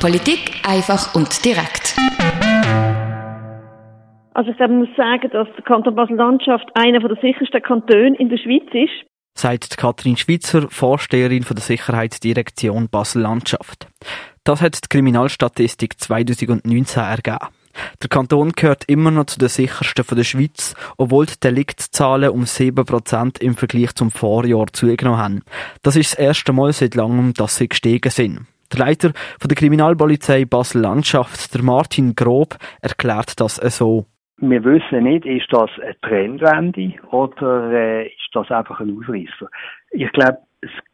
Politik einfach und direkt. Also ich muss sagen, dass der Kanton Basel-Landschaft einer der sichersten Kantone in der Schweiz ist. Sagt Kathrin Schweizer, Vorsteherin von der Sicherheitsdirektion Basel-Landschaft. Das hat die Kriminalstatistik 2019 ergeben. Der Kanton gehört immer noch zu den sichersten der Schweiz, obwohl die Deliktzahlen um 7% im Vergleich zum Vorjahr zugenommen haben. Das ist das erste Mal seit langem, dass sie gestiegen sind. Der Leiter von der Kriminalpolizei Basel-Landschaft, der Martin Grob, erklärt das so. Wir wissen nicht, ist das eine Trendwende oder äh, ist das einfach ein Ausreißer. Ich glaube,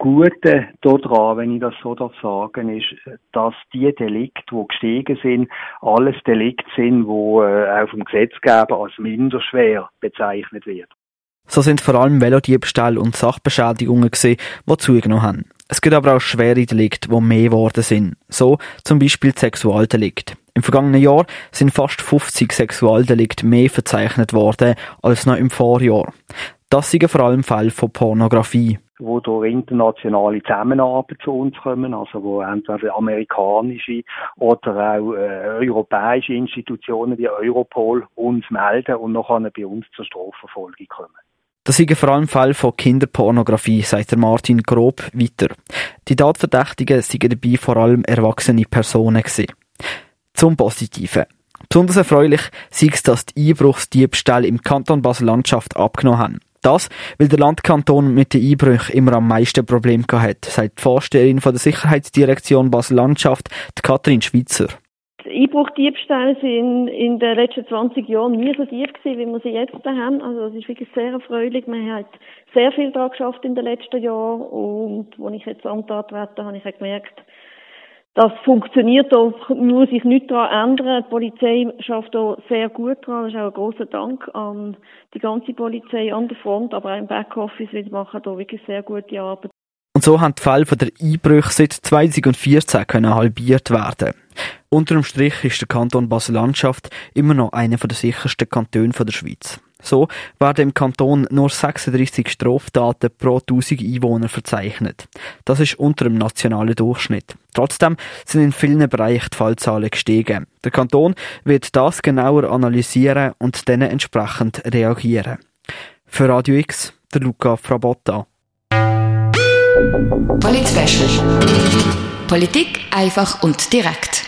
Gute daran, wenn ich das so sagen, ist, dass die Delikte, die gestiegen sind, alles Delikte sind, die äh, auch vom Gesetzgeber als minder schwer bezeichnet werden. So sind vor allem Velodiebstahl und Sachbeschädigungen gesehen, die zugenommen haben. Es gibt aber auch schwere Delikte, die mehr geworden sind. So zum Beispiel Sexualdelikte. Im vergangenen Jahr sind fast 50 Sexualdelikte mehr verzeichnet worden als noch im Vorjahr. Das sind vor allem Fälle von Pornografie wo durch internationale Zusammenarbeit zu uns kommen, also wo entweder amerikanische oder auch äh, europäische Institutionen wie Europol uns melden und nachher bei uns zur Strafverfolgung kommen. Das ist vor allem Fall von Kinderpornografie, sagt der Martin Grob weiter. Die Tatverdächtigen sind dabei vor allem erwachsene Personen gewesen. Zum Positiven. Besonders erfreulich sei es, dass die Einbruchsdiebstähle im Kanton Basel-Landschaft abgenommen haben. Das, weil der Landkanton mit den Einbrüchen immer am meisten Probleme hat, sagt die Vorsteherin von der Sicherheitsdirektion Basel-Landschaft, Katrin Schweitzer. Einbruchdiebstähle sind in den letzten 20 Jahren nie so tief gewesen, wie wir sie jetzt haben. Also das ist wirklich sehr erfreulich. Man hat sehr viel daran geschafft in den letzten Jahren und als ich jetzt Amt antrete, habe ich gemerkt, das funktioniert doch, muss sich nichts daran ändern. Die Polizei schafft da sehr gut dran. Das ist auch ein großer Dank an die ganze Polizei an der Front, aber auch im Backoffice. Wir machen da wirklich sehr gute Arbeit. Und so haben die Fälle der Einbrüche seit 2014 können halbiert werden. Unterm Strich ist der Kanton Basel-Landschaft immer noch einer der sichersten Kantone der Schweiz. So werden im Kanton nur 36 Straftaten pro 1000 Einwohner verzeichnet. Das ist unter dem nationalen Durchschnitt. Trotzdem sind in vielen Bereichen die Fallzahlen gestiegen. Der Kanton wird das genauer analysieren und dann entsprechend reagieren. Für Radio X, der Luca Frabotta. Polit Politik einfach und direkt.